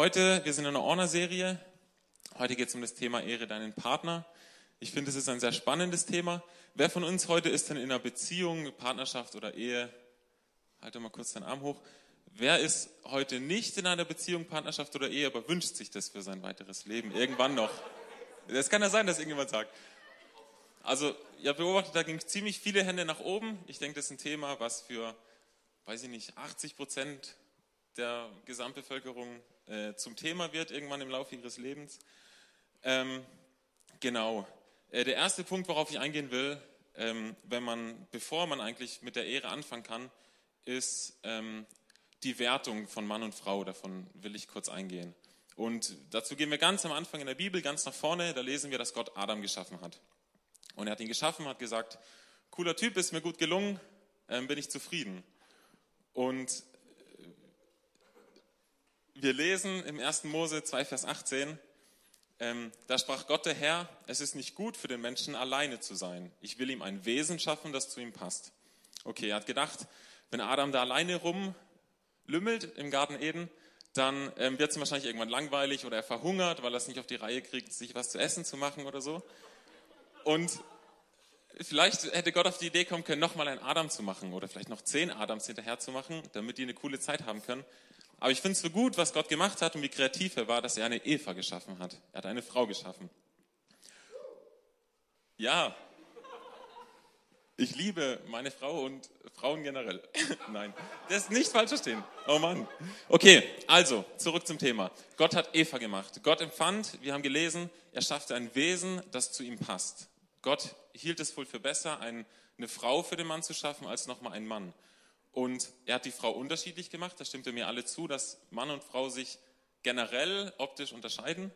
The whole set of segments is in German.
Heute, wir sind in einer Orner-Serie. Heute geht es um das Thema Ehre deinen Partner. Ich finde, es ist ein sehr spannendes Thema. Wer von uns heute ist denn in einer Beziehung, Partnerschaft oder Ehe? Halte mal kurz deinen Arm hoch. Wer ist heute nicht in einer Beziehung, Partnerschaft oder Ehe, aber wünscht sich das für sein weiteres Leben? Irgendwann noch. Es kann ja sein, dass irgendjemand sagt. Also, ihr beobachtet, da ging ziemlich viele Hände nach oben. Ich denke, das ist ein Thema, was für, weiß ich nicht, 80 Prozent der Gesamtbevölkerung äh, zum Thema wird, irgendwann im Laufe ihres Lebens. Ähm, genau. Äh, der erste Punkt, worauf ich eingehen will, ähm, wenn man, bevor man eigentlich mit der Ehre anfangen kann, ist ähm, die Wertung von Mann und Frau. Davon will ich kurz eingehen. Und dazu gehen wir ganz am Anfang in der Bibel, ganz nach vorne, da lesen wir, dass Gott Adam geschaffen hat. Und er hat ihn geschaffen, hat gesagt, cooler Typ, ist mir gut gelungen, ähm, bin ich zufrieden. Und wir lesen im 1. Mose 2, Vers 18, ähm, da sprach Gott der Herr, es ist nicht gut für den Menschen alleine zu sein. Ich will ihm ein Wesen schaffen, das zu ihm passt. Okay, er hat gedacht, wenn Adam da alleine rumlümmelt im Garten Eden, dann ähm, wird es ihm wahrscheinlich irgendwann langweilig oder er verhungert, weil er es nicht auf die Reihe kriegt, sich was zu essen zu machen oder so. Und vielleicht hätte Gott auf die Idee kommen können, nochmal einen Adam zu machen oder vielleicht noch zehn Adams hinterher zu machen, damit die eine coole Zeit haben können. Aber ich finde es so gut, was Gott gemacht hat und wie kreativ er war, dass er eine Eva geschaffen hat. Er hat eine Frau geschaffen. Ja, ich liebe meine Frau und Frauen generell. Nein, das ist nicht falsch verstehen. Oh Mann. Okay, also zurück zum Thema. Gott hat Eva gemacht. Gott empfand, wir haben gelesen, er schaffte ein Wesen, das zu ihm passt. Gott hielt es wohl für besser, eine Frau für den Mann zu schaffen, als nochmal einen Mann. Und er hat die Frau unterschiedlich gemacht, da stimmt er mir alle zu, dass Mann und Frau sich generell optisch unterscheiden.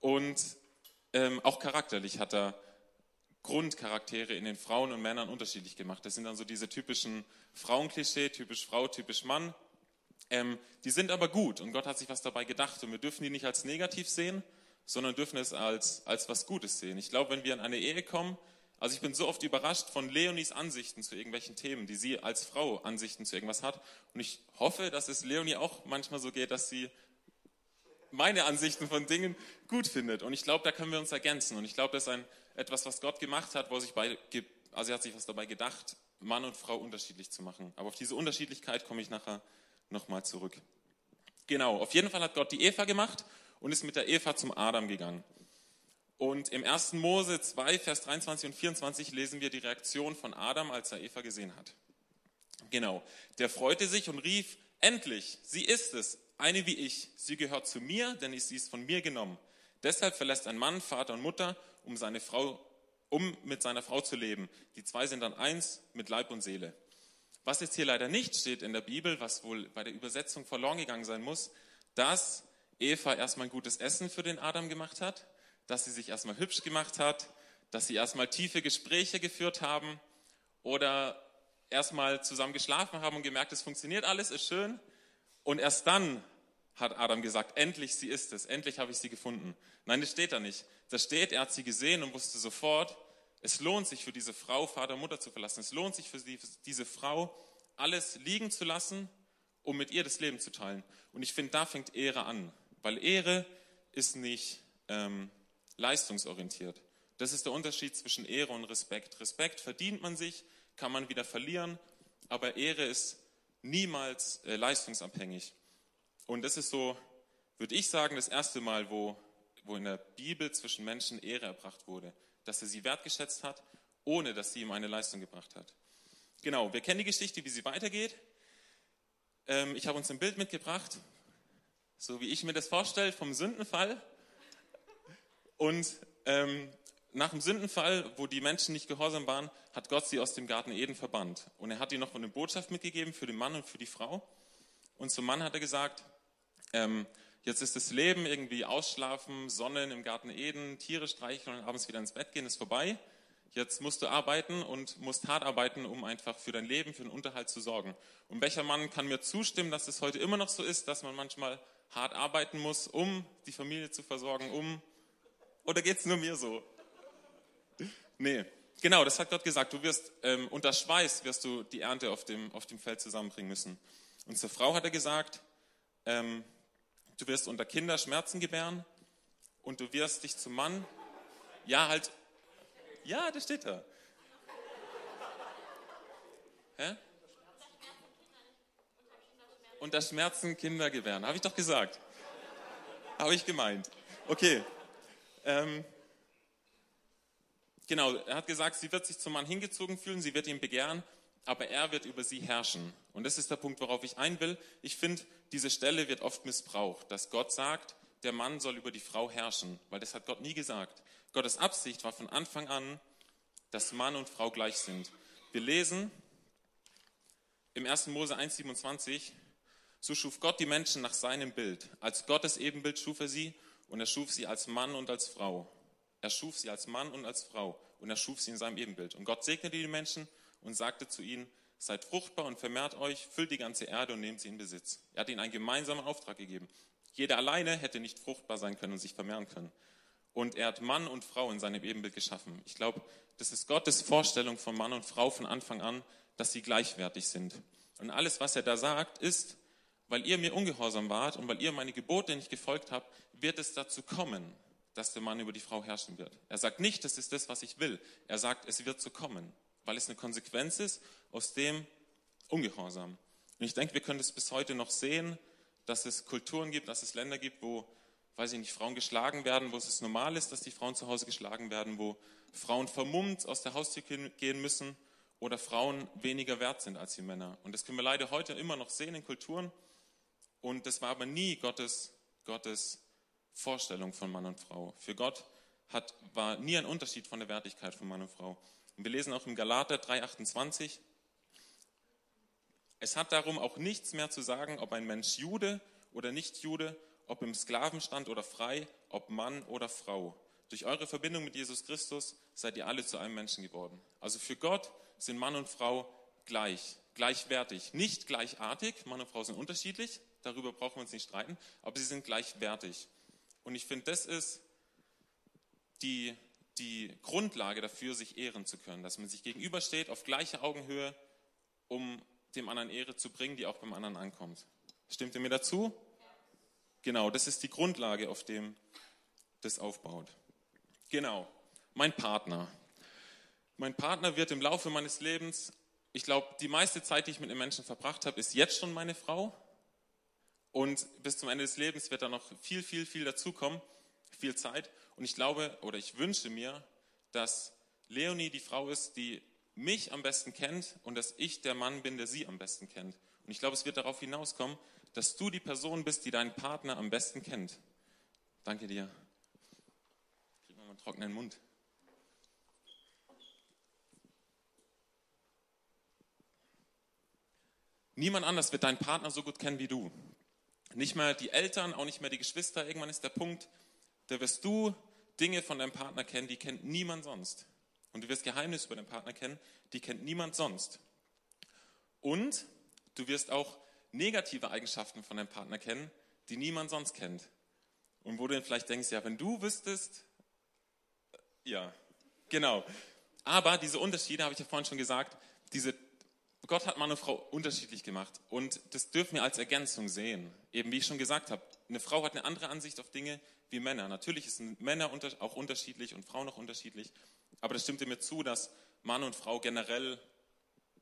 Und ähm, auch charakterlich hat er Grundcharaktere in den Frauen und Männern unterschiedlich gemacht. Das sind dann so diese typischen Frauenklischee, typisch Frau, typisch Mann. Ähm, die sind aber gut und Gott hat sich was dabei gedacht und wir dürfen die nicht als negativ sehen, sondern dürfen es als, als was Gutes sehen. Ich glaube, wenn wir in eine Ehe kommen, also ich bin so oft überrascht von Leonis Ansichten zu irgendwelchen Themen, die sie als Frau Ansichten zu irgendwas hat. Und ich hoffe, dass es Leonie auch manchmal so geht, dass sie meine Ansichten von Dingen gut findet. Und ich glaube, da können wir uns ergänzen. Und ich glaube, das ist ein, etwas, was Gott gemacht hat, wo sich beide, also er hat sich was dabei gedacht, Mann und Frau unterschiedlich zu machen. Aber auf diese Unterschiedlichkeit komme ich nachher nochmal zurück. Genau, auf jeden Fall hat Gott die Eva gemacht und ist mit der Eva zum Adam gegangen. Und im 1. Mose 2, Vers 23 und 24 lesen wir die Reaktion von Adam, als er Eva gesehen hat. Genau. Der freute sich und rief, endlich, sie ist es, eine wie ich. Sie gehört zu mir, denn sie ist von mir genommen. Deshalb verlässt ein Mann Vater und Mutter, um, seine Frau, um mit seiner Frau zu leben. Die zwei sind dann eins mit Leib und Seele. Was jetzt hier leider nicht steht in der Bibel, was wohl bei der Übersetzung verloren gegangen sein muss, dass Eva erstmal ein gutes Essen für den Adam gemacht hat, dass sie sich erstmal hübsch gemacht hat, dass sie erstmal tiefe Gespräche geführt haben oder erstmal zusammen geschlafen haben und gemerkt, es funktioniert alles, ist schön. Und erst dann hat Adam gesagt, endlich sie ist es, endlich habe ich sie gefunden. Nein, das steht da nicht. Da steht, er hat sie gesehen und wusste sofort, es lohnt sich für diese Frau, Vater und Mutter zu verlassen. Es lohnt sich für diese Frau, alles liegen zu lassen, um mit ihr das Leben zu teilen. Und ich finde, da fängt Ehre an, weil Ehre ist nicht ähm, leistungsorientiert. Das ist der Unterschied zwischen Ehre und Respekt. Respekt verdient man sich, kann man wieder verlieren, aber Ehre ist niemals äh, leistungsabhängig. Und das ist so, würde ich sagen, das erste Mal, wo, wo in der Bibel zwischen Menschen Ehre erbracht wurde, dass er sie wertgeschätzt hat, ohne dass sie ihm eine Leistung gebracht hat. Genau, wir kennen die Geschichte, wie sie weitergeht. Ähm, ich habe uns ein Bild mitgebracht, so wie ich mir das vorstelle, vom Sündenfall. Und ähm, nach dem Sündenfall, wo die Menschen nicht gehorsam waren, hat Gott sie aus dem Garten Eden verbannt. Und er hat ihnen noch eine Botschaft mitgegeben für den Mann und für die Frau. Und zum Mann hat er gesagt, ähm, jetzt ist das Leben irgendwie ausschlafen, Sonnen im Garten Eden, Tiere streicheln und abends wieder ins Bett gehen, ist vorbei. Jetzt musst du arbeiten und musst hart arbeiten, um einfach für dein Leben, für den Unterhalt zu sorgen. Und welcher Mann kann mir zustimmen, dass es heute immer noch so ist, dass man manchmal hart arbeiten muss, um die Familie zu versorgen, um oder geht es nur mir so? Nee, genau, das hat Gott gesagt. Du wirst ähm, unter Schweiß wirst du die Ernte auf dem, auf dem Feld zusammenbringen müssen. Und zur Frau hat er gesagt, ähm, du wirst unter Kinder Schmerzen gebären und du wirst dich zum Mann, ja halt, ja, das steht da. Hä? Unter Schmerzen Kinder gebären, habe ich doch gesagt. Habe ich gemeint. Okay. Ähm, genau, er hat gesagt, sie wird sich zum Mann hingezogen fühlen, sie wird ihn begehren, aber er wird über sie herrschen. Und das ist der Punkt, worauf ich ein will. Ich finde, diese Stelle wird oft missbraucht, dass Gott sagt, der Mann soll über die Frau herrschen, weil das hat Gott nie gesagt. Gottes Absicht war von Anfang an, dass Mann und Frau gleich sind. Wir lesen im 1. Mose 1,27, so schuf Gott die Menschen nach seinem Bild. Als Gottes Ebenbild schuf er sie und er schuf sie als Mann und als Frau. Er schuf sie als Mann und als Frau und er schuf sie in seinem Ebenbild. Und Gott segnete die Menschen und sagte zu ihnen, seid fruchtbar und vermehrt euch, füllt die ganze Erde und nehmt sie in Besitz. Er hat ihnen einen gemeinsamen Auftrag gegeben. Jeder alleine hätte nicht fruchtbar sein können und sich vermehren können. Und er hat Mann und Frau in seinem Ebenbild geschaffen. Ich glaube, das ist Gottes Vorstellung von Mann und Frau von Anfang an, dass sie gleichwertig sind. Und alles, was er da sagt, ist, weil ihr mir ungehorsam wart und weil ihr meine Gebote nicht gefolgt habt, wird es dazu kommen, dass der Mann über die Frau herrschen wird. Er sagt nicht, das ist das, was ich will. Er sagt, es wird so kommen, weil es eine Konsequenz ist aus dem Ungehorsam. Und ich denke, wir können das bis heute noch sehen, dass es Kulturen gibt, dass es Länder gibt, wo, weiß ich nicht, Frauen geschlagen werden, wo es normal ist, dass die Frauen zu Hause geschlagen werden, wo Frauen vermummt aus der Haustür gehen müssen oder Frauen weniger wert sind als die Männer. Und das können wir leider heute immer noch sehen in Kulturen. Und das war aber nie Gottes, Gottes Vorstellung von Mann und Frau. Für Gott hat, war nie ein Unterschied von der Wertigkeit von Mann und Frau. Und wir lesen auch im Galater 3,28, es hat darum auch nichts mehr zu sagen, ob ein Mensch Jude oder nicht Jude, ob im Sklavenstand oder frei, ob Mann oder Frau. Durch eure Verbindung mit Jesus Christus seid ihr alle zu einem Menschen geworden. Also für Gott sind Mann und Frau gleich, gleichwertig. Nicht gleichartig, Mann und Frau sind unterschiedlich, darüber brauchen wir uns nicht streiten, aber sie sind gleichwertig. Und ich finde, das ist die, die Grundlage dafür, sich ehren zu können, dass man sich gegenübersteht auf gleicher Augenhöhe, um dem anderen Ehre zu bringen, die auch beim anderen ankommt. Stimmt ihr mir dazu? Genau, das ist die Grundlage, auf dem das aufbaut. Genau, mein Partner. Mein Partner wird im Laufe meines Lebens, ich glaube, die meiste Zeit, die ich mit einem Menschen verbracht habe, ist jetzt schon meine Frau. Und bis zum Ende des Lebens wird da noch viel, viel, viel dazukommen, viel Zeit. Und ich glaube oder ich wünsche mir, dass Leonie die Frau ist, die mich am besten kennt und dass ich der Mann bin, der sie am besten kennt. Und ich glaube, es wird darauf hinauskommen, dass du die Person bist, die deinen Partner am besten kennt. Danke dir. Krieg mal einen trockenen Mund. Niemand anders wird deinen Partner so gut kennen wie du. Nicht mehr die Eltern, auch nicht mehr die Geschwister. Irgendwann ist der Punkt, da wirst du Dinge von deinem Partner kennen, die kennt niemand sonst. Und du wirst Geheimnisse über deinen Partner kennen, die kennt niemand sonst. Und du wirst auch negative Eigenschaften von deinem Partner kennen, die niemand sonst kennt. Und wo du dann vielleicht denkst, ja, wenn du wüsstest, äh, ja, genau. Aber diese Unterschiede, habe ich ja vorhin schon gesagt, diese Gott hat Mann und Frau unterschiedlich gemacht und das dürfen wir als Ergänzung sehen. Eben wie ich schon gesagt habe, eine Frau hat eine andere Ansicht auf Dinge wie Männer. Natürlich sind Männer auch unterschiedlich und Frauen auch unterschiedlich, aber das stimmt mir zu, dass Mann und Frau generell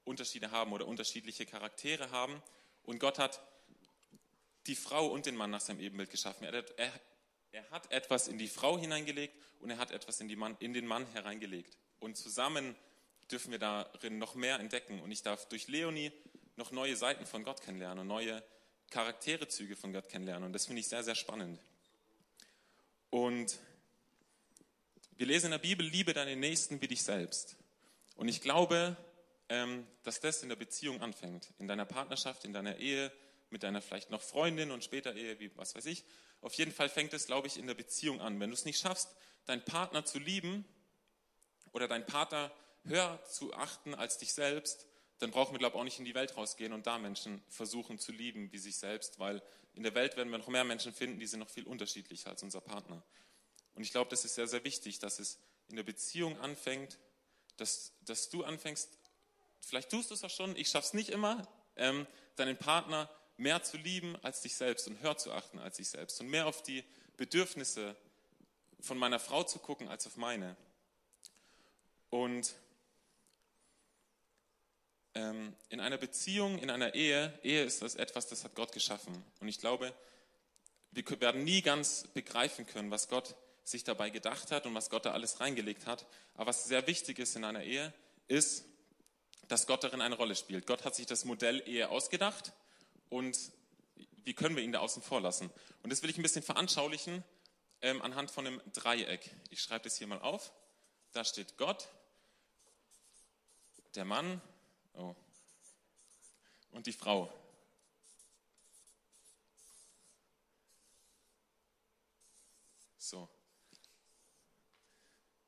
Unterschiede haben oder unterschiedliche Charaktere haben und Gott hat die Frau und den Mann nach seinem Ebenbild geschaffen. Er, er, er hat etwas in die Frau hineingelegt und er hat etwas in, Mann, in den Mann hereingelegt. Und zusammen dürfen wir darin noch mehr entdecken. Und ich darf durch Leonie noch neue Seiten von Gott kennenlernen und neue Charakterezüge von Gott kennenlernen. Und das finde ich sehr, sehr spannend. Und wir lesen in der Bibel, liebe deinen Nächsten wie dich selbst. Und ich glaube, ähm, dass das in der Beziehung anfängt. In deiner Partnerschaft, in deiner Ehe, mit deiner vielleicht noch Freundin und später Ehe, wie was weiß ich. Auf jeden Fall fängt es, glaube ich, in der Beziehung an. Wenn du es nicht schaffst, deinen Partner zu lieben oder deinen Partner höher zu achten als dich selbst, dann brauchen wir, glaube ich, auch nicht in die Welt rausgehen und da Menschen versuchen zu lieben wie sich selbst, weil in der Welt werden wir noch mehr Menschen finden, die sind noch viel unterschiedlicher als unser Partner. Und ich glaube, das ist sehr, sehr wichtig, dass es in der Beziehung anfängt, dass, dass du anfängst, vielleicht tust du es auch schon, ich schaffe es nicht immer, ähm, deinen Partner mehr zu lieben als dich selbst und höher zu achten als dich selbst und mehr auf die Bedürfnisse von meiner Frau zu gucken als auf meine. Und ähm, in einer Beziehung, in einer Ehe, Ehe ist das etwas, das hat Gott geschaffen. Und ich glaube, wir werden nie ganz begreifen können, was Gott sich dabei gedacht hat und was Gott da alles reingelegt hat. Aber was sehr wichtig ist in einer Ehe, ist, dass Gott darin eine Rolle spielt. Gott hat sich das Modell Ehe ausgedacht und wie können wir ihn da außen vor lassen? Und das will ich ein bisschen veranschaulichen ähm, anhand von einem Dreieck. Ich schreibe das hier mal auf. Da steht Gott, der Mann oh, und die Frau. So.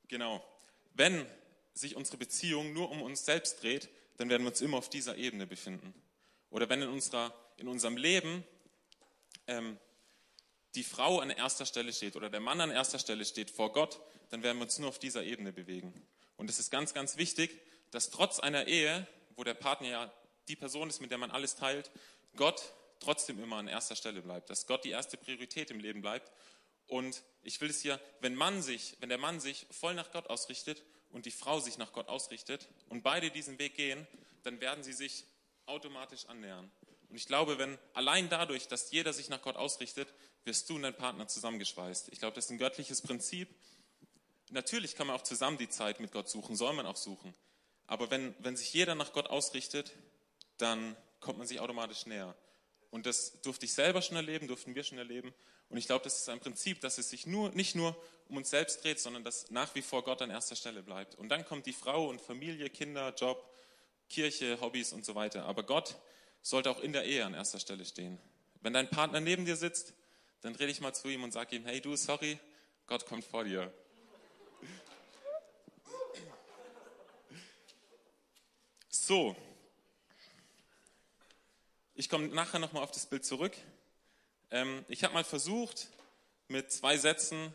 Genau. Wenn sich unsere Beziehung nur um uns selbst dreht, dann werden wir uns immer auf dieser Ebene befinden. Oder wenn in, unserer, in unserem Leben ähm, die Frau an erster Stelle steht oder der Mann an erster Stelle steht vor Gott, dann werden wir uns nur auf dieser Ebene bewegen. Und es ist ganz, ganz wichtig, dass trotz einer Ehe, wo der Partner ja die Person ist, mit der man alles teilt, Gott trotzdem immer an erster Stelle bleibt, dass Gott die erste Priorität im Leben bleibt. Und ich will es hier, wenn man sich, wenn der Mann sich voll nach Gott ausrichtet und die Frau sich nach Gott ausrichtet und beide diesen Weg gehen, dann werden sie sich automatisch annähern. Und ich glaube, wenn allein dadurch, dass jeder sich nach Gott ausrichtet, wirst du und dein Partner zusammengeschweißt. Ich glaube, das ist ein göttliches Prinzip. Natürlich kann man auch zusammen die Zeit mit Gott suchen, soll man auch suchen. Aber wenn, wenn sich jeder nach Gott ausrichtet, dann kommt man sich automatisch näher. Und das durfte ich selber schon erleben, durften wir schon erleben. Und ich glaube, das ist ein Prinzip, dass es sich nur, nicht nur um uns selbst dreht, sondern dass nach wie vor Gott an erster Stelle bleibt. Und dann kommt die Frau und Familie, Kinder, Job, Kirche, Hobbys und so weiter. Aber Gott sollte auch in der Ehe an erster Stelle stehen. Wenn dein Partner neben dir sitzt, dann dreh dich mal zu ihm und sag ihm, hey du, sorry, Gott kommt vor dir. So, ich komme nachher nochmal auf das Bild zurück. Ähm, ich habe mal versucht, mit zwei Sätzen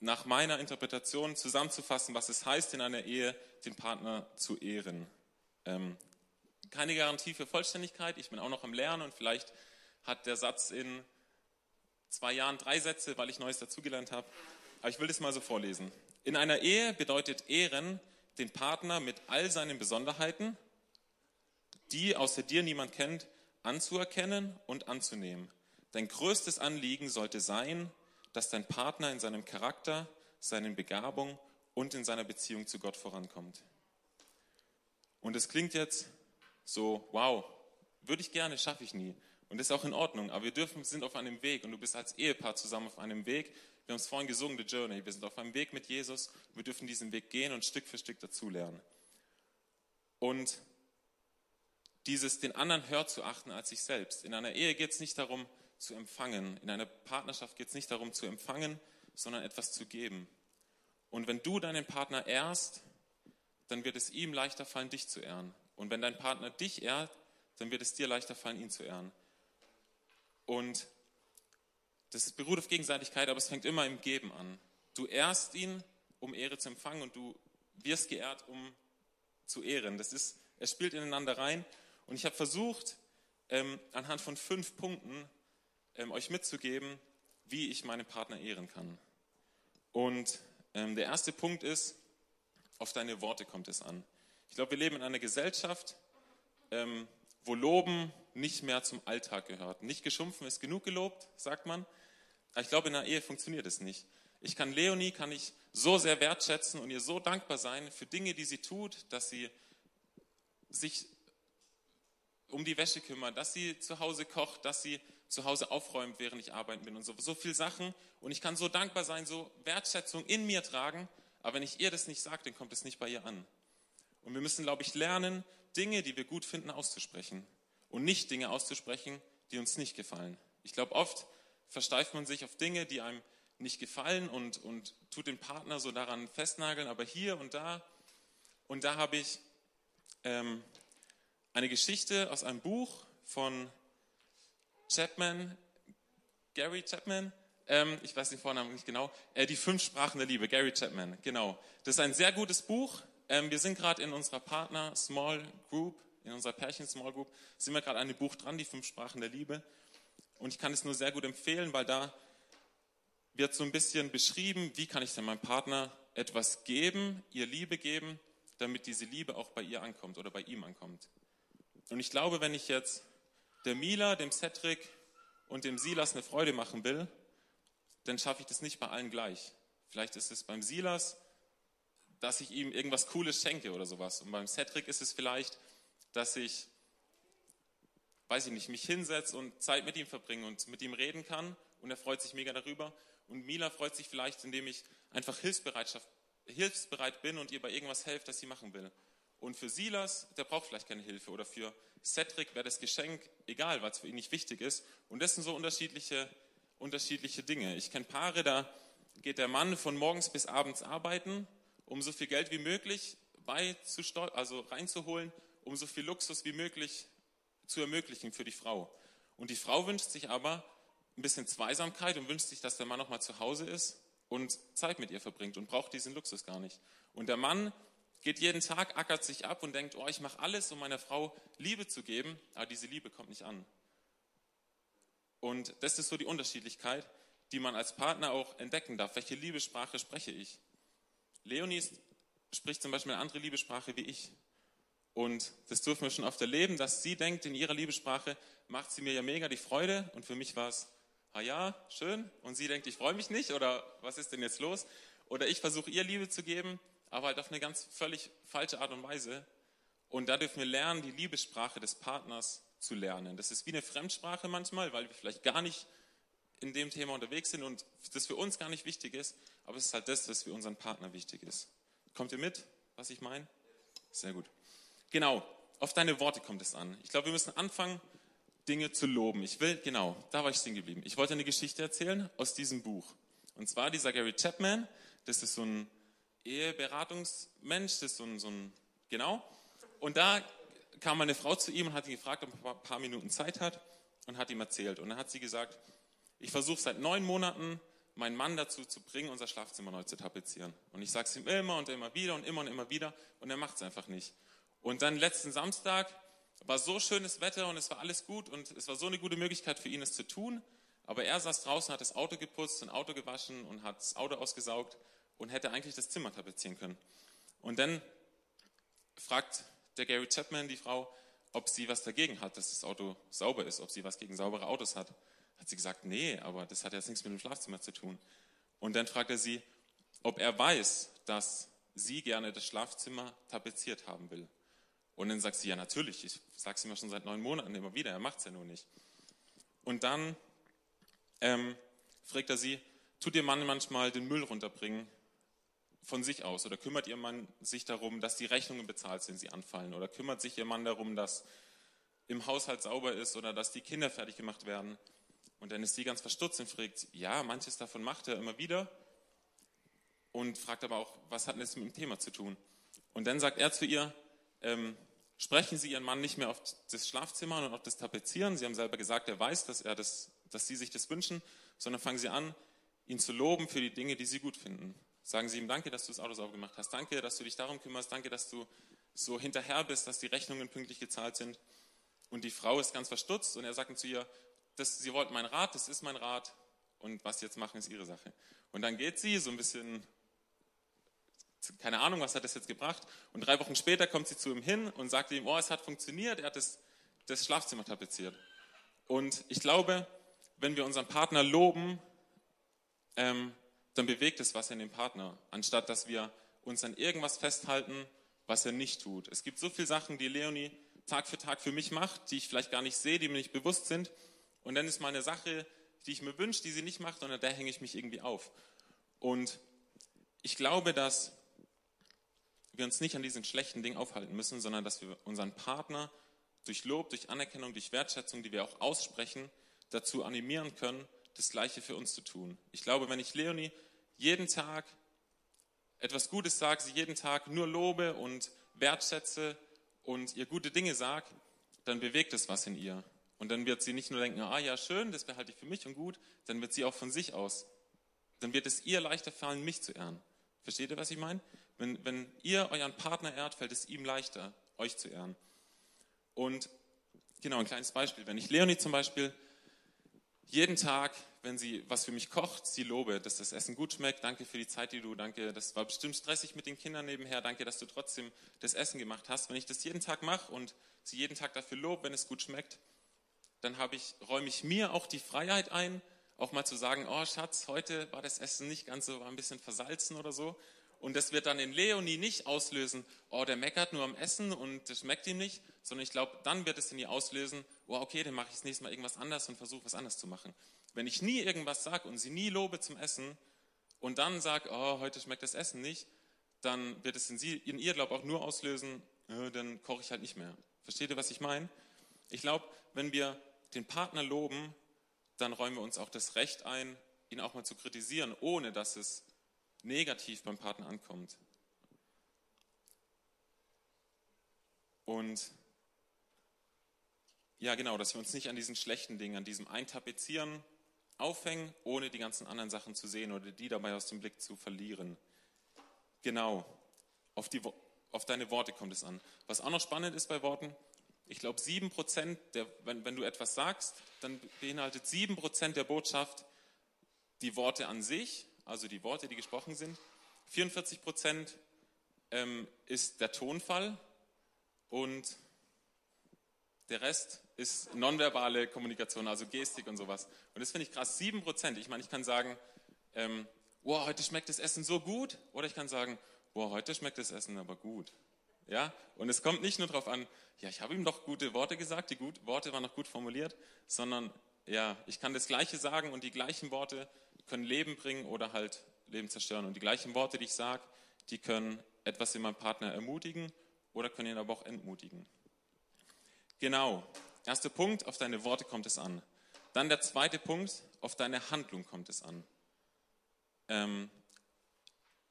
nach meiner Interpretation zusammenzufassen, was es heißt, in einer Ehe den Partner zu ehren. Ähm, keine Garantie für Vollständigkeit, ich bin auch noch am Lernen und vielleicht hat der Satz in zwei Jahren drei Sätze, weil ich Neues dazugelernt habe. Aber ich will das mal so vorlesen. In einer Ehe bedeutet Ehren, den Partner mit all seinen Besonderheiten, die außer dir niemand kennt, anzuerkennen und anzunehmen. Dein größtes Anliegen sollte sein, dass dein Partner in seinem Charakter, seinen Begabungen und in seiner Beziehung zu Gott vorankommt. Und es klingt jetzt so, wow, würde ich gerne, schaffe ich nie. Und das ist auch in Ordnung, aber wir dürfen, sind auf einem Weg und du bist als Ehepaar zusammen auf einem Weg, wir haben es vorhin gesungen, The Journey. Wir sind auf einem Weg mit Jesus. Wir dürfen diesen Weg gehen und Stück für Stück dazulernen. Und dieses den anderen höher zu achten als sich selbst. In einer Ehe geht es nicht darum zu empfangen. In einer Partnerschaft geht es nicht darum zu empfangen, sondern etwas zu geben. Und wenn du deinen Partner ehrst, dann wird es ihm leichter fallen, dich zu ehren. Und wenn dein Partner dich ehrt, dann wird es dir leichter fallen, ihn zu ehren. Und das beruht auf Gegenseitigkeit, aber es fängt immer im Geben an. Du ehrst ihn, um Ehre zu empfangen und du wirst geehrt, um zu ehren. Das ist, es spielt ineinander rein. Und ich habe versucht, ähm, anhand von fünf Punkten ähm, euch mitzugeben, wie ich meinen Partner ehren kann. Und ähm, der erste Punkt ist, auf deine Worte kommt es an. Ich glaube, wir leben in einer Gesellschaft, ähm, wo Loben nicht mehr zum Alltag gehört. Nicht geschumpfen ist genug gelobt, sagt man. Ich glaube, in einer Ehe funktioniert es nicht. Ich kann Leonie, kann ich so sehr wertschätzen und ihr so dankbar sein für Dinge, die sie tut, dass sie sich um die Wäsche kümmert, dass sie zu Hause kocht, dass sie zu Hause aufräumt, während ich arbeiten bin und so. So viele Sachen. Und ich kann so dankbar sein, so Wertschätzung in mir tragen. Aber wenn ich ihr das nicht sage, dann kommt es nicht bei ihr an. Und wir müssen, glaube ich, lernen, Dinge, die wir gut finden, auszusprechen. Und nicht Dinge auszusprechen, die uns nicht gefallen. Ich glaube, oft versteift man sich auf Dinge, die einem nicht gefallen und, und tut den Partner so daran festnageln, aber hier und da. Und da habe ich ähm, eine Geschichte aus einem Buch von Chapman, Gary Chapman, ähm, ich weiß den Vornamen nicht genau, äh, die fünf Sprachen der Liebe, Gary Chapman, genau. Das ist ein sehr gutes Buch. Ähm, wir sind gerade in unserer Partner Small Group in unserer Pärchen-Small Group, sind wir gerade an dem Buch dran, die fünf Sprachen der Liebe. Und ich kann es nur sehr gut empfehlen, weil da wird so ein bisschen beschrieben, wie kann ich denn meinem Partner etwas geben, ihr Liebe geben, damit diese Liebe auch bei ihr ankommt oder bei ihm ankommt. Und ich glaube, wenn ich jetzt der Mila, dem Cedric und dem Silas eine Freude machen will, dann schaffe ich das nicht bei allen gleich. Vielleicht ist es beim Silas, dass ich ihm irgendwas Cooles schenke oder sowas. Und beim Cedric ist es vielleicht, dass ich, weiß ich nicht, mich hinsetze und Zeit mit ihm verbringe und mit ihm reden kann. Und er freut sich mega darüber. Und Mila freut sich vielleicht, indem ich einfach Hilfsbereitschaft, hilfsbereit bin und ihr bei irgendwas helfe, das sie machen will. Und für Silas, der braucht vielleicht keine Hilfe. Oder für Cedric wäre das Geschenk egal, es für ihn nicht wichtig ist. Und das sind so unterschiedliche, unterschiedliche Dinge. Ich kenne Paare, da geht der Mann von morgens bis abends arbeiten, um so viel Geld wie möglich also reinzuholen, um so viel Luxus wie möglich zu ermöglichen für die Frau. Und die Frau wünscht sich aber ein bisschen Zweisamkeit und wünscht sich, dass der Mann noch mal zu Hause ist und Zeit mit ihr verbringt und braucht diesen Luxus gar nicht. Und der Mann geht jeden Tag, ackert sich ab und denkt, oh, ich mache alles, um meiner Frau Liebe zu geben, aber diese Liebe kommt nicht an. Und das ist so die Unterschiedlichkeit, die man als Partner auch entdecken darf. Welche Liebessprache spreche ich? Leonie spricht zum Beispiel eine andere Liebessprache wie ich. Und das dürfen wir schon oft erleben, dass sie denkt, in ihrer Liebessprache macht sie mir ja mega die Freude. Und für mich war es, ah ja, schön. Und sie denkt, ich freue mich nicht oder was ist denn jetzt los? Oder ich versuche ihr Liebe zu geben, aber halt auf eine ganz völlig falsche Art und Weise. Und da dürfen wir lernen, die Liebessprache des Partners zu lernen. Das ist wie eine Fremdsprache manchmal, weil wir vielleicht gar nicht in dem Thema unterwegs sind und das für uns gar nicht wichtig ist, aber es ist halt das, was für unseren Partner wichtig ist. Kommt ihr mit, was ich meine? Sehr gut. Genau, auf deine Worte kommt es an. Ich glaube, wir müssen anfangen, Dinge zu loben. Ich will, genau, da war ich stehen geblieben. Ich wollte eine Geschichte erzählen aus diesem Buch. Und zwar dieser Gary Chapman, das ist so ein Eheberatungsmensch, das ist so ein, so ein genau. Und da kam meine Frau zu ihm und hat ihn gefragt, ob er ein paar Minuten Zeit hat und hat ihm erzählt. Und dann hat sie gesagt, ich versuche seit neun Monaten, meinen Mann dazu zu bringen, unser Schlafzimmer neu zu tapezieren. Und ich sage es ihm immer und immer wieder und immer und immer wieder und er macht es einfach nicht. Und dann letzten Samstag war so schönes Wetter und es war alles gut und es war so eine gute Möglichkeit für ihn, es zu tun. Aber er saß draußen, hat das Auto geputzt, ein Auto gewaschen und hat das Auto ausgesaugt und hätte eigentlich das Zimmer tapezieren können. Und dann fragt der Gary Chapman die Frau, ob sie was dagegen hat, dass das Auto sauber ist, ob sie was gegen saubere Autos hat. Hat sie gesagt, nee, aber das hat jetzt nichts mit dem Schlafzimmer zu tun. Und dann fragt er sie, ob er weiß, dass sie gerne das Schlafzimmer tapeziert haben will. Und dann sagt sie, ja natürlich, ich sage es ihm schon seit neun Monaten immer wieder, er macht es ja nur nicht. Und dann ähm, fragt er sie, tut ihr Mann manchmal den Müll runterbringen von sich aus? Oder kümmert ihr Mann sich darum, dass die Rechnungen bezahlt sind, sie anfallen? Oder kümmert sich ihr Mann darum, dass im Haushalt sauber ist oder dass die Kinder fertig gemacht werden? Und dann ist sie ganz verstutzt und fragt, ja, manches davon macht er immer wieder. Und fragt aber auch, was hat das mit dem Thema zu tun? Und dann sagt er zu ihr, ähm, sprechen Sie Ihren Mann nicht mehr auf das Schlafzimmer und auf das Tapezieren. Sie haben selber gesagt, er weiß, dass, er das, dass Sie sich das wünschen, sondern fangen Sie an, ihn zu loben für die Dinge, die Sie gut finden. Sagen Sie ihm Danke, dass du das Auto sauber gemacht hast. Danke, dass du dich darum kümmerst. Danke, dass du so hinterher bist, dass die Rechnungen pünktlich gezahlt sind. Und die Frau ist ganz verstutzt und er sagt zu ihr, das, Sie wollten mein Rat, das ist mein Rat und was Sie jetzt machen, ist Ihre Sache. Und dann geht sie so ein bisschen keine Ahnung, was hat das jetzt gebracht. Und drei Wochen später kommt sie zu ihm hin und sagt ihm, oh, es hat funktioniert, er hat das, das Schlafzimmer tapeziert. Und ich glaube, wenn wir unseren Partner loben, ähm, dann bewegt es was in dem Partner, anstatt dass wir uns an irgendwas festhalten, was er nicht tut. Es gibt so viele Sachen, die Leonie Tag für Tag für mich macht, die ich vielleicht gar nicht sehe, die mir nicht bewusst sind. Und dann ist mal eine Sache, die ich mir wünsche, die sie nicht macht, und an der hänge ich mich irgendwie auf. Und ich glaube, dass wir uns nicht an diesen schlechten Dingen aufhalten müssen, sondern dass wir unseren Partner durch Lob, durch Anerkennung, durch Wertschätzung, die wir auch aussprechen, dazu animieren können, das Gleiche für uns zu tun. Ich glaube, wenn ich Leonie jeden Tag etwas Gutes sage, sie jeden Tag nur lobe und wertschätze und ihr gute Dinge sage, dann bewegt es was in ihr. Und dann wird sie nicht nur denken, ah ja, schön, das behalte ich für mich und gut, dann wird sie auch von sich aus, dann wird es ihr leichter fallen, mich zu ehren. Versteht ihr, was ich meine? Wenn, wenn ihr euren Partner ehrt, fällt es ihm leichter, euch zu ehren. Und genau, ein kleines Beispiel. Wenn ich Leonie zum Beispiel jeden Tag, wenn sie was für mich kocht, sie lobe, dass das Essen gut schmeckt, danke für die Zeit, die du, danke, das war bestimmt stressig mit den Kindern nebenher, danke, dass du trotzdem das Essen gemacht hast. Wenn ich das jeden Tag mache und sie jeden Tag dafür lobe, wenn es gut schmeckt, dann ich, räume ich mir auch die Freiheit ein, auch mal zu sagen, oh Schatz, heute war das Essen nicht ganz so, war ein bisschen versalzen oder so. Und das wird dann in Leonie nicht auslösen, oh, der meckert nur am Essen und das schmeckt ihm nicht, sondern ich glaube, dann wird es in ihr auslösen, oh, okay, dann mache ich das nächste Mal irgendwas anders und versuche was anderes zu machen. Wenn ich nie irgendwas sage und sie nie lobe zum Essen und dann sage, oh, heute schmeckt das Essen nicht, dann wird es in, sie, in ihr, glaube ich, auch nur auslösen, äh, dann koche ich halt nicht mehr. Versteht ihr, was ich meine? Ich glaube, wenn wir den Partner loben, dann räumen wir uns auch das Recht ein, ihn auch mal zu kritisieren, ohne dass es negativ beim Partner ankommt. Und ja, genau, dass wir uns nicht an diesen schlechten Dingen, an diesem Eintapezieren aufhängen, ohne die ganzen anderen Sachen zu sehen oder die dabei aus dem Blick zu verlieren. Genau, auf, die, auf deine Worte kommt es an. Was auch noch spannend ist bei Worten, ich glaube, sieben Prozent, wenn, wenn du etwas sagst, dann beinhaltet sieben Prozent der Botschaft die Worte an sich, also die Worte, die gesprochen sind. 44 Prozent ähm, ist der Tonfall und der Rest ist nonverbale Kommunikation, also Gestik und sowas. Und das finde ich krass. Sieben Prozent. Ich meine, ich kann sagen, ähm, wow, heute schmeckt das Essen so gut. Oder ich kann sagen, wow, heute schmeckt das Essen aber gut. Ja? Und es kommt nicht nur darauf an, ja, ich habe ihm doch gute Worte gesagt, die gut, Worte waren noch gut formuliert, sondern ja, ich kann das Gleiche sagen und die gleichen Worte können Leben bringen oder halt Leben zerstören. Und die gleichen Worte, die ich sage, die können etwas in meinem Partner ermutigen oder können ihn aber auch entmutigen. Genau. Erster Punkt, auf deine Worte kommt es an. Dann der zweite Punkt, auf deine Handlung kommt es an. Ähm,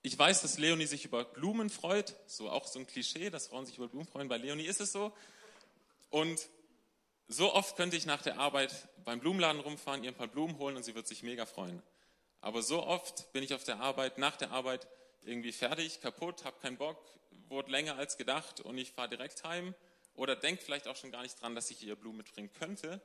ich weiß, dass Leonie sich über Blumen freut, so auch so ein Klischee, dass Frauen sich über Blumen freuen. Bei Leonie ist es so. Und so oft könnte ich nach der Arbeit beim Blumenladen rumfahren, ihr ein paar Blumen holen und sie wird sich mega freuen. Aber so oft bin ich auf der Arbeit, nach der Arbeit irgendwie fertig, kaputt, habe keinen Bock, wurde länger als gedacht und ich fahre direkt heim oder denke vielleicht auch schon gar nicht dran, dass ich ihr Blumen mitbringen könnte.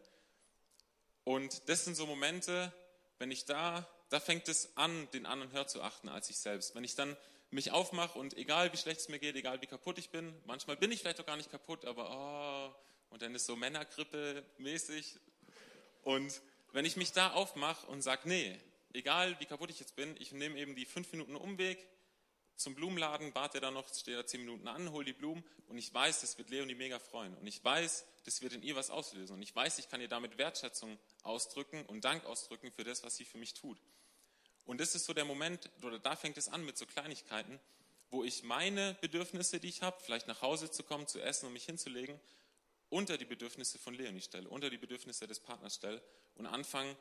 Und das sind so Momente, wenn ich da da fängt es an, den anderen höher zu achten als ich selbst. Wenn ich dann mich aufmache und egal wie schlecht es mir geht, egal wie kaputt ich bin, manchmal bin ich vielleicht auch gar nicht kaputt, aber oh, und dann ist so Männergrippe mäßig. Und wenn ich mich da aufmache und sage, nee, egal wie kaputt ich jetzt bin, ich nehme eben die fünf Minuten Umweg zum Blumenladen, warte da noch, stehe da zehn Minuten an, hole die Blumen und ich weiß, das wird Leonie mega freuen. Und ich weiß, das wird in ihr was auslösen. Und ich weiß, ich kann ihr damit Wertschätzung ausdrücken und Dank ausdrücken für das, was sie für mich tut. Und das ist so der Moment, oder da fängt es an mit so Kleinigkeiten, wo ich meine Bedürfnisse, die ich habe, vielleicht nach Hause zu kommen, zu essen und mich hinzulegen, unter die Bedürfnisse von Leonie stelle, unter die Bedürfnisse des Partners stelle und anfange,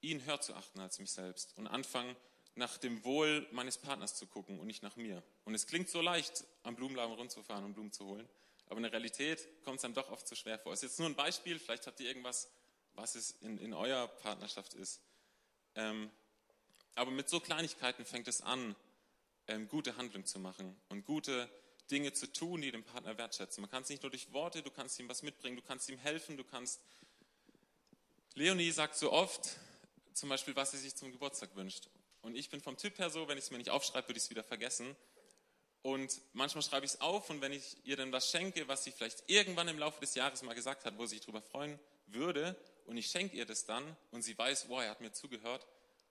ihn höher zu achten als mich selbst und anfange, nach dem Wohl meines Partners zu gucken und nicht nach mir. Und es klingt so leicht, am Blumenladen rumzufahren und Blumen zu holen, aber in der Realität kommt es dann doch oft zu schwer vor. Ist jetzt nur ein Beispiel, vielleicht habt ihr irgendwas, was es in, in eurer Partnerschaft ist. Ähm, aber mit so Kleinigkeiten fängt es an, ähm, gute Handlungen zu machen und gute Dinge zu tun, die den Partner wertschätzen. Man kann es nicht nur durch Worte, du kannst ihm was mitbringen, du kannst ihm helfen, du kannst. Leonie sagt so oft, zum Beispiel, was sie sich zum Geburtstag wünscht. Und ich bin vom Typ her so, wenn ich es mir nicht aufschreibe, würde ich es wieder vergessen. Und manchmal schreibe ich es auf und wenn ich ihr dann was schenke, was sie vielleicht irgendwann im Laufe des Jahres mal gesagt hat, wo sie sich darüber freuen würde, und ich schenke ihr das dann und sie weiß, wow, er hat mir zugehört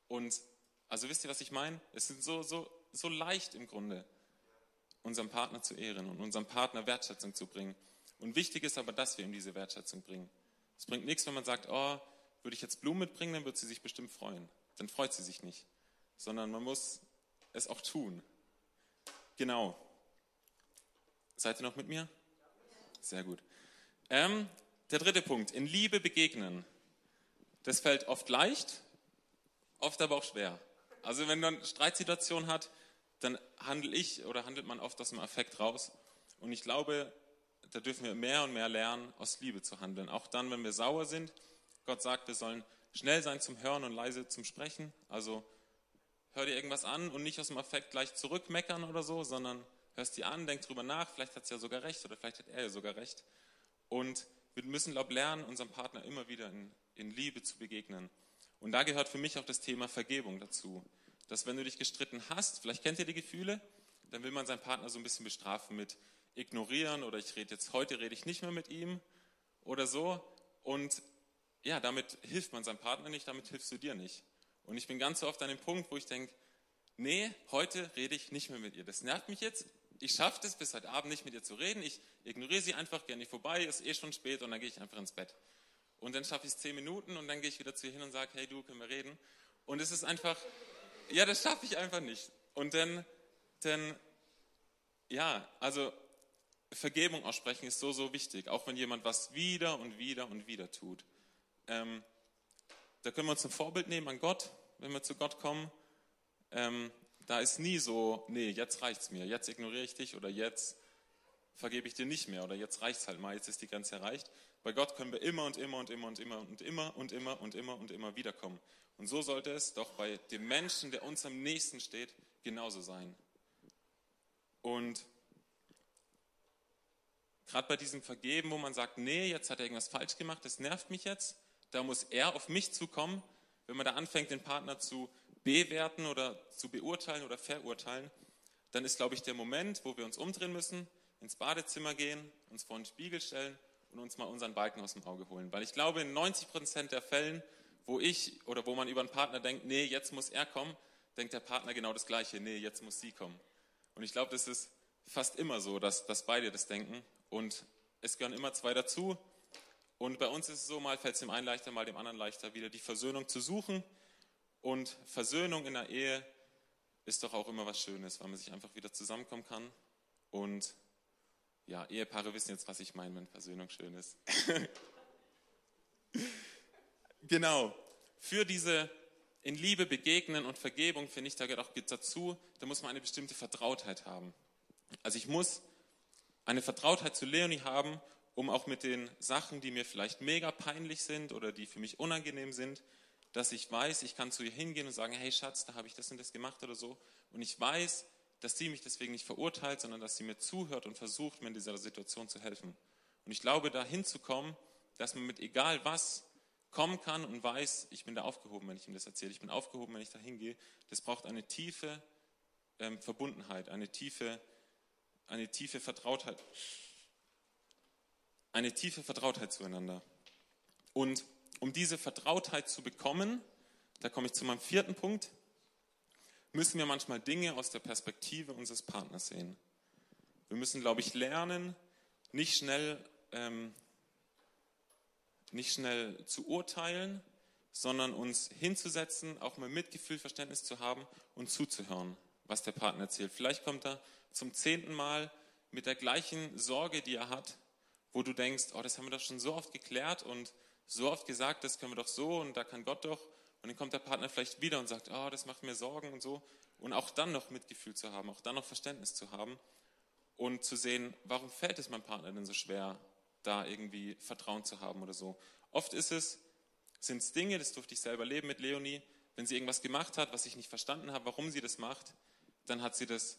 und also wisst ihr, was ich meine? Es ist so, so, so leicht im Grunde, unseren Partner zu ehren und unserem Partner Wertschätzung zu bringen. Und wichtig ist aber, dass wir ihm diese Wertschätzung bringen. Es bringt nichts, wenn man sagt, oh, würde ich jetzt Blumen mitbringen, dann wird sie sich bestimmt freuen. Dann freut sie sich nicht. Sondern man muss es auch tun. Genau. Seid ihr noch mit mir? Sehr gut. Ähm, der dritte Punkt, in Liebe begegnen. Das fällt oft leicht, oft aber auch schwer. Also wenn man eine Streitsituation hat, dann handle ich oder handelt man oft aus dem Affekt raus. Und ich glaube, da dürfen wir mehr und mehr lernen, aus Liebe zu handeln. Auch dann, wenn wir sauer sind. Gott sagt, wir sollen schnell sein zum Hören und leise zum Sprechen. Also hör dir irgendwas an und nicht aus dem Affekt gleich zurückmeckern oder so, sondern hörst dir an, denk drüber nach, vielleicht hat sie ja sogar recht oder vielleicht hat er ja sogar recht. Und wir müssen, glaube ich, lernen, unserem Partner immer wieder in, in Liebe zu begegnen. Und da gehört für mich auch das Thema Vergebung dazu. Dass wenn du dich gestritten hast, vielleicht kennt ihr die Gefühle, dann will man seinen Partner so ein bisschen bestrafen mit ignorieren oder ich rede jetzt, heute rede ich nicht mehr mit ihm oder so. Und ja, damit hilft man seinem Partner nicht, damit hilfst du dir nicht. Und ich bin ganz so oft an dem Punkt, wo ich denke, nee, heute rede ich nicht mehr mit ihr. Das nervt mich jetzt. Ich schaffe es bis heute Abend nicht mit ihr zu reden. Ich ignoriere sie einfach, nicht vorbei, ist eh schon spät und dann gehe ich einfach ins Bett. Und dann schaffe ich es zehn Minuten und dann gehe ich wieder zu ihr hin und sage, hey du, können wir reden? Und es ist einfach, ja, das schaffe ich einfach nicht. Und dann, dann, ja, also Vergebung aussprechen ist so, so wichtig, auch wenn jemand was wieder und wieder und wieder tut. Ähm, da können wir uns ein Vorbild nehmen an Gott, wenn wir zu Gott kommen. Ähm, da ist nie so, nee, jetzt reicht's mir, jetzt ignoriere ich dich oder jetzt vergebe ich dir nicht mehr oder jetzt reicht's halt mal, jetzt ist die Grenze erreicht. Bei Gott können wir immer und immer und immer und immer und immer und immer und immer und immer wiederkommen. Und so sollte es doch bei dem Menschen, der uns am nächsten steht, genauso sein. Und gerade bei diesem Vergeben, wo man sagt, nee, jetzt hat er irgendwas falsch gemacht, das nervt mich jetzt, da muss er auf mich zukommen. Wenn man da anfängt, den Partner zu bewerten oder zu beurteilen oder verurteilen, dann ist, glaube ich, der Moment, wo wir uns umdrehen müssen, ins Badezimmer gehen, uns vor den Spiegel stellen und uns mal unseren Balken aus dem Auge holen. Weil ich glaube, in 90 Prozent der Fällen, wo ich oder wo man über einen Partner denkt, nee, jetzt muss er kommen, denkt der Partner genau das Gleiche, nee, jetzt muss sie kommen. Und ich glaube, das ist fast immer so, dass, dass beide das denken. Und es gehören immer zwei dazu. Und bei uns ist es so, mal fällt es dem einen leichter, mal dem anderen leichter, wieder die Versöhnung zu suchen. Und Versöhnung in der Ehe ist doch auch immer was Schönes, weil man sich einfach wieder zusammenkommen kann. Und ja, Ehepaare wissen jetzt, was ich meine, wenn Versöhnung schön ist. genau. Für diese in Liebe begegnen und Vergebung, finde ich, da gehört auch dazu, da muss man eine bestimmte Vertrautheit haben. Also ich muss eine Vertrautheit zu Leonie haben, um auch mit den Sachen, die mir vielleicht mega peinlich sind oder die für mich unangenehm sind, dass ich weiß, ich kann zu ihr hingehen und sagen, hey Schatz, da habe ich das und das gemacht oder so. Und ich weiß, dass sie mich deswegen nicht verurteilt, sondern dass sie mir zuhört und versucht, mir in dieser Situation zu helfen. Und ich glaube, da hinzukommen, dass man mit egal was kommen kann und weiß, ich bin da aufgehoben, wenn ich ihm das erzähle. Ich bin aufgehoben, wenn ich da hingehe. Das braucht eine tiefe ähm, Verbundenheit, eine tiefe eine tiefe Vertrautheit, eine tiefe Vertrautheit zueinander. Und um diese Vertrautheit zu bekommen, da komme ich zu meinem vierten Punkt, müssen wir manchmal Dinge aus der Perspektive unseres Partners sehen. Wir müssen, glaube ich, lernen, nicht schnell, ähm, nicht schnell zu urteilen, sondern uns hinzusetzen, auch mal Mitgefühl, Verständnis zu haben und zuzuhören, was der Partner erzählt. Vielleicht kommt er zum zehnten Mal mit der gleichen Sorge, die er hat, wo du denkst, oh, das haben wir doch schon so oft geklärt und so oft gesagt, das können wir doch so und da kann Gott doch. Und dann kommt der Partner vielleicht wieder und sagt, oh, das macht mir Sorgen und so. Und auch dann noch Mitgefühl zu haben, auch dann noch Verständnis zu haben und zu sehen, warum fällt es meinem Partner denn so schwer, da irgendwie Vertrauen zu haben oder so. Oft ist es, sind es Dinge, das durfte ich selber leben mit Leonie, wenn sie irgendwas gemacht hat, was ich nicht verstanden habe, warum sie das macht, dann hat sie das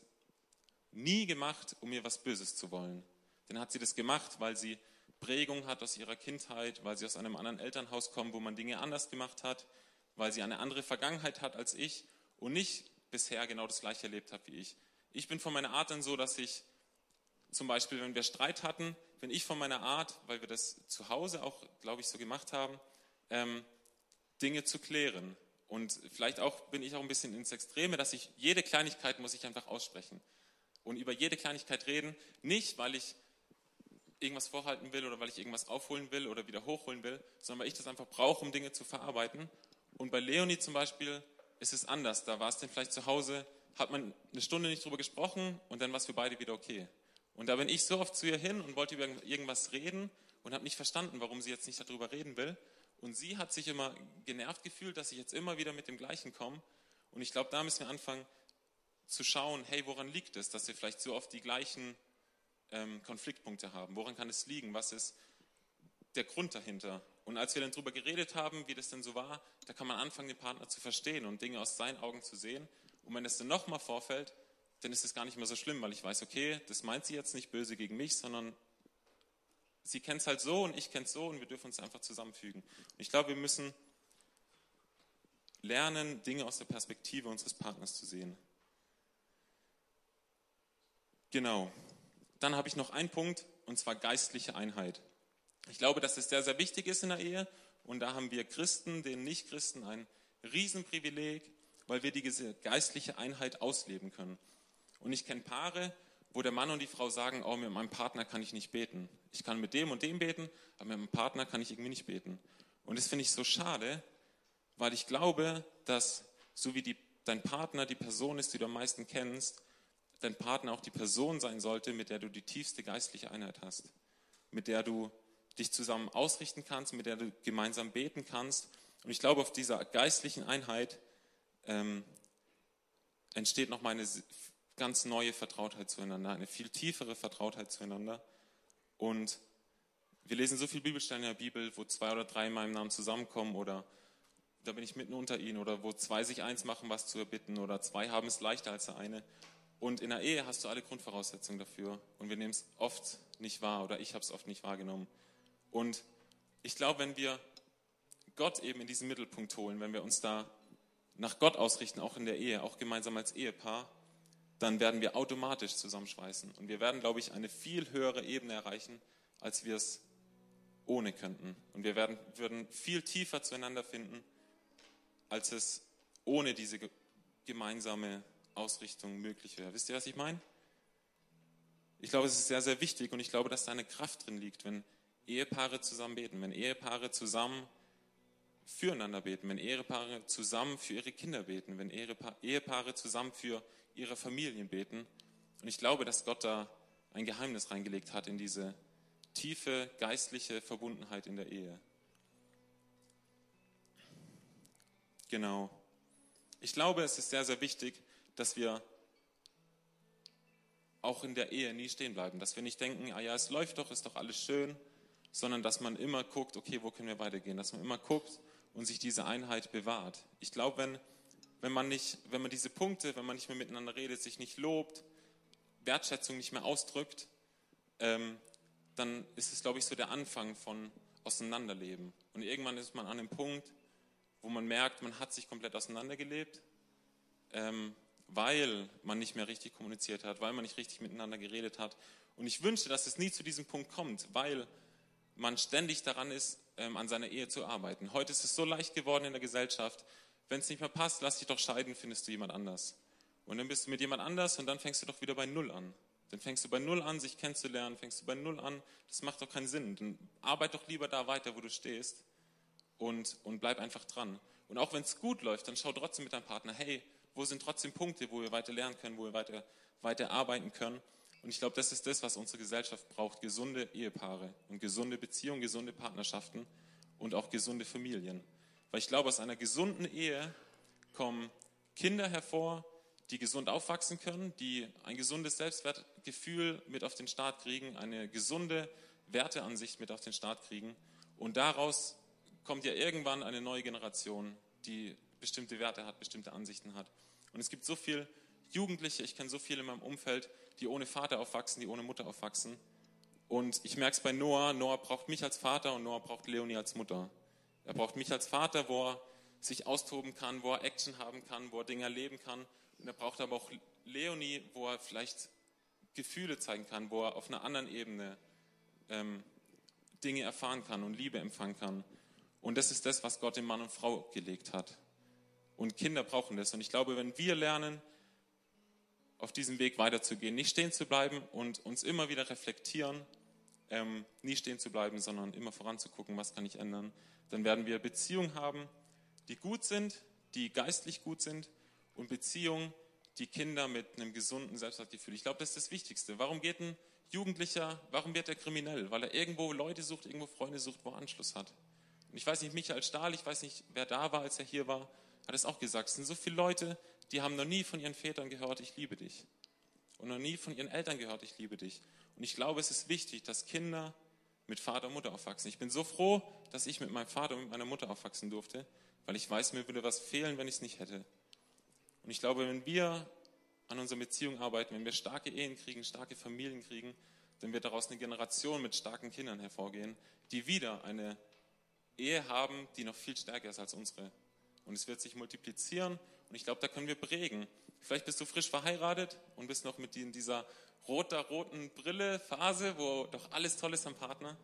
nie gemacht, um mir was Böses zu wollen. Dann hat sie das gemacht, weil sie Prägung hat aus ihrer Kindheit, weil sie aus einem anderen Elternhaus kommt, wo man Dinge anders gemacht hat, weil sie eine andere Vergangenheit hat als ich und nicht bisher genau das gleiche erlebt hat wie ich. Ich bin von meiner Art dann so, dass ich zum Beispiel, wenn wir Streit hatten, bin ich von meiner Art, weil wir das zu Hause auch, glaube ich, so gemacht haben, ähm, Dinge zu klären. Und vielleicht auch bin ich auch ein bisschen ins Extreme, dass ich jede Kleinigkeit muss ich einfach aussprechen und über jede Kleinigkeit reden, nicht weil ich irgendwas vorhalten will oder weil ich irgendwas aufholen will oder wieder hochholen will, sondern weil ich das einfach brauche, um Dinge zu verarbeiten. Und bei Leonie zum Beispiel ist es anders. Da war es dann vielleicht zu Hause, hat man eine Stunde nicht drüber gesprochen und dann war es für beide wieder okay. Und da bin ich so oft zu ihr hin und wollte über irgendwas reden und habe nicht verstanden, warum sie jetzt nicht darüber reden will. Und sie hat sich immer genervt gefühlt, dass ich jetzt immer wieder mit dem Gleichen komme. Und ich glaube, da müssen wir anfangen, zu schauen, hey, woran liegt es, dass wir vielleicht so oft die gleichen ähm, Konfliktpunkte haben? Woran kann es liegen? Was ist der Grund dahinter? Und als wir dann darüber geredet haben, wie das denn so war, da kann man anfangen, den Partner zu verstehen und Dinge aus seinen Augen zu sehen. Und wenn es dann nochmal vorfällt, dann ist es gar nicht mehr so schlimm, weil ich weiß, okay, das meint sie jetzt nicht böse gegen mich, sondern sie kennt es halt so und ich kenne es so und wir dürfen uns einfach zusammenfügen. Und ich glaube, wir müssen lernen, Dinge aus der Perspektive unseres Partners zu sehen. Genau. Dann habe ich noch einen Punkt, und zwar geistliche Einheit. Ich glaube, dass es sehr, sehr wichtig ist in der Ehe. Und da haben wir Christen, den Nichtchristen, ein Riesenprivileg, weil wir diese geistliche Einheit ausleben können. Und ich kenne Paare, wo der Mann und die Frau sagen, oh, mit meinem Partner kann ich nicht beten. Ich kann mit dem und dem beten, aber mit meinem Partner kann ich irgendwie nicht beten. Und das finde ich so schade, weil ich glaube, dass so wie die, dein Partner die Person ist, die du am meisten kennst, dein Partner auch die Person sein sollte, mit der du die tiefste geistliche Einheit hast, mit der du dich zusammen ausrichten kannst, mit der du gemeinsam beten kannst. Und ich glaube, auf dieser geistlichen Einheit ähm, entsteht nochmal eine ganz neue Vertrautheit zueinander, eine viel tiefere Vertrautheit zueinander. Und wir lesen so viele Bibelstellen in der Bibel, wo zwei oder drei in meinem Namen zusammenkommen oder da bin ich mitten unter ihnen oder wo zwei sich eins machen, was zu erbitten oder zwei haben es leichter als der eine. Und in der Ehe hast du alle Grundvoraussetzungen dafür und wir nehmen es oft nicht wahr oder ich habe es oft nicht wahrgenommen. Und ich glaube, wenn wir Gott eben in diesen Mittelpunkt holen, wenn wir uns da nach Gott ausrichten, auch in der Ehe, auch gemeinsam als Ehepaar, dann werden wir automatisch zusammenschweißen. Und wir werden, glaube ich, eine viel höhere Ebene erreichen, als wir es ohne könnten. Und wir werden, würden viel tiefer zueinander finden, als es ohne diese gemeinsame Ausrichtung möglich wäre. Wisst ihr, was ich meine? Ich glaube, es ist sehr, sehr wichtig und ich glaube, dass da eine Kraft drin liegt, wenn Ehepaare zusammen beten, wenn Ehepaare zusammen füreinander beten, wenn Ehepaare zusammen für ihre Kinder beten, wenn Ehepaare zusammen für ihre Familien beten. Und ich glaube, dass Gott da ein Geheimnis reingelegt hat in diese tiefe geistliche Verbundenheit in der Ehe. Genau. Ich glaube, es ist sehr, sehr wichtig, dass wir auch in der Ehe nie stehen bleiben, dass wir nicht denken, ah ja, es läuft doch, ist doch alles schön, sondern dass man immer guckt, okay, wo können wir weitergehen, dass man immer guckt und sich diese Einheit bewahrt. Ich glaube, wenn wenn man nicht, wenn man diese Punkte, wenn man nicht mehr miteinander redet, sich nicht lobt, Wertschätzung nicht mehr ausdrückt, ähm, dann ist es, glaube ich, so der Anfang von Auseinanderleben. Und irgendwann ist man an einem Punkt, wo man merkt, man hat sich komplett auseinandergelebt, ähm, weil man nicht mehr richtig kommuniziert hat, weil man nicht richtig miteinander geredet hat. Und ich wünsche, dass es nie zu diesem Punkt kommt, weil man ständig daran ist, ähm, an seiner Ehe zu arbeiten. Heute ist es so leicht geworden in der Gesellschaft, wenn es nicht mehr passt, lass dich doch scheiden, findest du jemand anders. Und dann bist du mit jemand anders und dann fängst du doch wieder bei Null an. Dann fängst du bei Null an, sich kennenzulernen, fängst du bei Null an. Das macht doch keinen Sinn. Dann arbeite doch lieber da weiter, wo du stehst und, und bleib einfach dran. Und auch wenn es gut läuft, dann schau trotzdem mit deinem Partner, hey, wo sind trotzdem Punkte, wo wir weiter lernen können, wo wir weiter, weiter arbeiten können. Und ich glaube, das ist das, was unsere Gesellschaft braucht. Gesunde Ehepaare und gesunde Beziehungen, gesunde Partnerschaften und auch gesunde Familien. Weil ich glaube, aus einer gesunden Ehe kommen Kinder hervor, die gesund aufwachsen können, die ein gesundes Selbstwertgefühl mit auf den Start kriegen, eine gesunde Werteansicht mit auf den Start kriegen. Und daraus kommt ja irgendwann eine neue Generation, die bestimmte Werte hat, bestimmte Ansichten hat. Und es gibt so viele Jugendliche, ich kenne so viele in meinem Umfeld, die ohne Vater aufwachsen, die ohne Mutter aufwachsen. Und ich merke es bei Noah, Noah braucht mich als Vater und Noah braucht Leonie als Mutter. Er braucht mich als Vater, wo er sich austoben kann, wo er Action haben kann, wo er Dinge erleben kann. Und er braucht aber auch Leonie, wo er vielleicht Gefühle zeigen kann, wo er auf einer anderen Ebene ähm, Dinge erfahren kann und Liebe empfangen kann. Und das ist das, was Gott in Mann und Frau gelegt hat. Und Kinder brauchen das. Und ich glaube, wenn wir lernen, auf diesem Weg weiterzugehen, nicht stehen zu bleiben und uns immer wieder reflektieren, ähm, nie stehen zu bleiben, sondern immer voranzugucken, was kann ich ändern, dann werden wir Beziehungen haben, die gut sind, die geistlich gut sind und Beziehungen, die Kinder mit einem gesunden Selbstwertgefühl. Ich glaube, das ist das Wichtigste. Warum geht ein Jugendlicher, warum wird er kriminell? Weil er irgendwo Leute sucht, irgendwo Freunde sucht, wo er Anschluss hat. Und ich weiß nicht, Michael Stahl, ich weiß nicht, wer da war, als er hier war, hat es auch gesagt. Es sind so viele Leute, die haben noch nie von ihren Vätern gehört, ich liebe dich. Und noch nie von ihren Eltern gehört, ich liebe dich. Und ich glaube, es ist wichtig, dass Kinder mit Vater und Mutter aufwachsen. Ich bin so froh, dass ich mit meinem Vater und mit meiner Mutter aufwachsen durfte, weil ich weiß, mir würde was fehlen, wenn ich es nicht hätte. Und ich glaube, wenn wir an unserer Beziehung arbeiten, wenn wir starke Ehen kriegen, starke Familien kriegen, dann wird daraus eine Generation mit starken Kindern hervorgehen, die wieder eine Ehe haben, die noch viel stärker ist als unsere. Und es wird sich multiplizieren und ich glaube, da können wir prägen. Vielleicht bist du frisch verheiratet und bist noch mit in dieser roter-roten Brille-Phase, wo doch alles toll ist am Partner.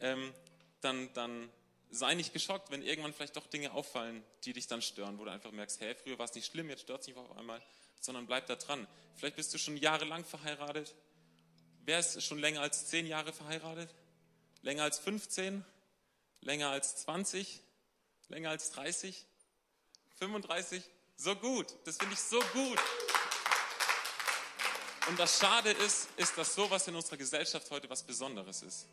Ähm, dann, dann sei nicht geschockt, wenn irgendwann vielleicht doch Dinge auffallen, die dich dann stören, wo du einfach merkst, hey, früher war es nicht schlimm, jetzt stört es nicht auf einmal, sondern bleib da dran. Vielleicht bist du schon jahrelang verheiratet. Wer ist schon länger als zehn Jahre verheiratet? Länger als 15? Länger als 20? Länger als 30? 35? So gut. Das finde ich so gut. Und das Schade ist, ist, dass sowas in unserer Gesellschaft heute was Besonderes ist.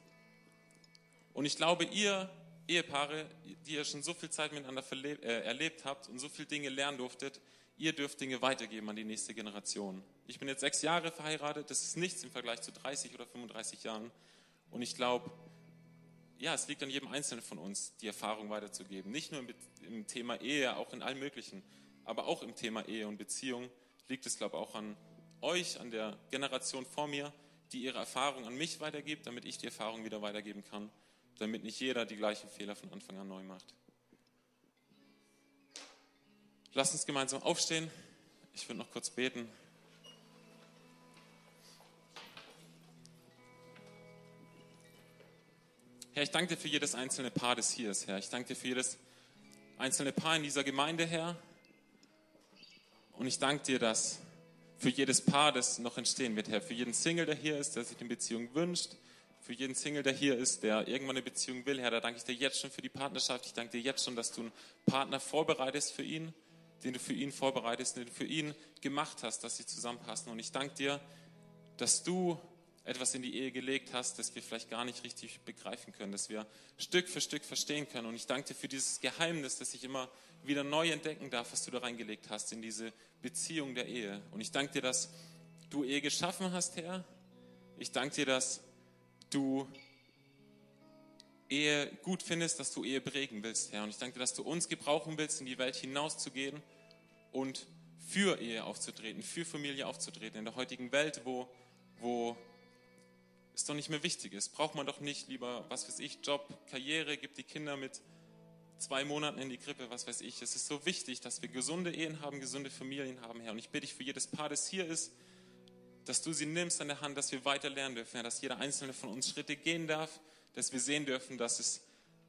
Und ich glaube, ihr Ehepaare, die ihr schon so viel Zeit miteinander äh, erlebt habt und so viele Dinge lernen durftet, ihr dürft Dinge weitergeben an die nächste Generation. Ich bin jetzt sechs Jahre verheiratet, das ist nichts im Vergleich zu 30 oder 35 Jahren. Und ich glaube, ja, es liegt an jedem Einzelnen von uns, die Erfahrung weiterzugeben. Nicht nur im, im, Thema Ehe, auch in allem Möglichen, aber auch im Thema Ehe und Beziehung liegt es, glaube ich, auch an euch, an der Generation vor mir, die ihre Erfahrung an mich weitergibt, damit ich die Erfahrung wieder weitergeben kann, damit nicht jeder die gleichen Fehler von Anfang an neu macht. Lass uns gemeinsam aufstehen. Ich würde noch kurz beten. Herr, ich danke dir für jedes einzelne Paar, das hier ist, Herr. Ich danke dir für jedes einzelne Paar in dieser Gemeinde, Herr. Und ich danke dir, dass für jedes Paar, das noch entstehen wird, Herr, für jeden Single, der hier ist, der sich eine Beziehung wünscht, für jeden Single, der hier ist, der irgendwann eine Beziehung will, Herr, da danke ich dir jetzt schon für die Partnerschaft. Ich danke dir jetzt schon, dass du einen Partner vorbereitest für ihn, den du für ihn vorbereitest, den du für ihn gemacht hast, dass sie zusammenpassen. Und ich danke dir, dass du etwas in die Ehe gelegt hast, das wir vielleicht gar nicht richtig begreifen können, dass wir Stück für Stück verstehen können. Und ich danke dir für dieses Geheimnis, das ich immer wieder neu entdecken darf, was du da reingelegt hast in diese Beziehung der Ehe. Und ich danke dir, dass du Ehe geschaffen hast, Herr. Ich danke dir, dass du Ehe gut findest, dass du Ehe prägen willst, Herr. Und ich danke dir, dass du uns gebrauchen willst, in die Welt hinauszugehen und für Ehe aufzutreten, für Familie aufzutreten. In der heutigen Welt, wo, wo es doch nicht mehr wichtig ist. Braucht man doch nicht lieber, was weiß ich, Job, Karriere, gibt die Kinder mit zwei Monaten in die Krippe, was weiß ich. Es ist so wichtig, dass wir gesunde Ehen haben, gesunde Familien haben, Herr. Und ich bitte dich für jedes Paar, das hier ist, dass du sie nimmst an der Hand, dass wir weiter lernen dürfen, Herr, dass jeder einzelne von uns Schritte gehen darf, dass wir sehen dürfen, dass es,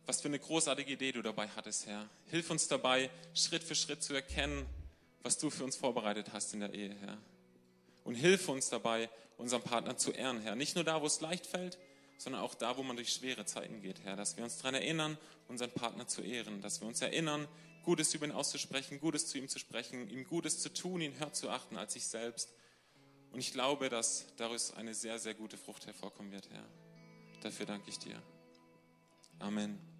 was für eine großartige Idee du dabei hattest, Herr. Hilf uns dabei, Schritt für Schritt zu erkennen, was du für uns vorbereitet hast in der Ehe, Herr. Und hilf uns dabei, unseren Partner zu ehren, Herr. Nicht nur da, wo es leicht fällt, sondern auch da, wo man durch schwere Zeiten geht, Herr. Dass wir uns daran erinnern, unseren Partner zu ehren. Dass wir uns erinnern, Gutes über ihn auszusprechen, Gutes zu ihm zu sprechen, ihm Gutes zu tun, ihn höher zu achten als sich selbst. Und ich glaube, dass daraus eine sehr, sehr gute Frucht hervorkommen wird, Herr. Dafür danke ich dir. Amen.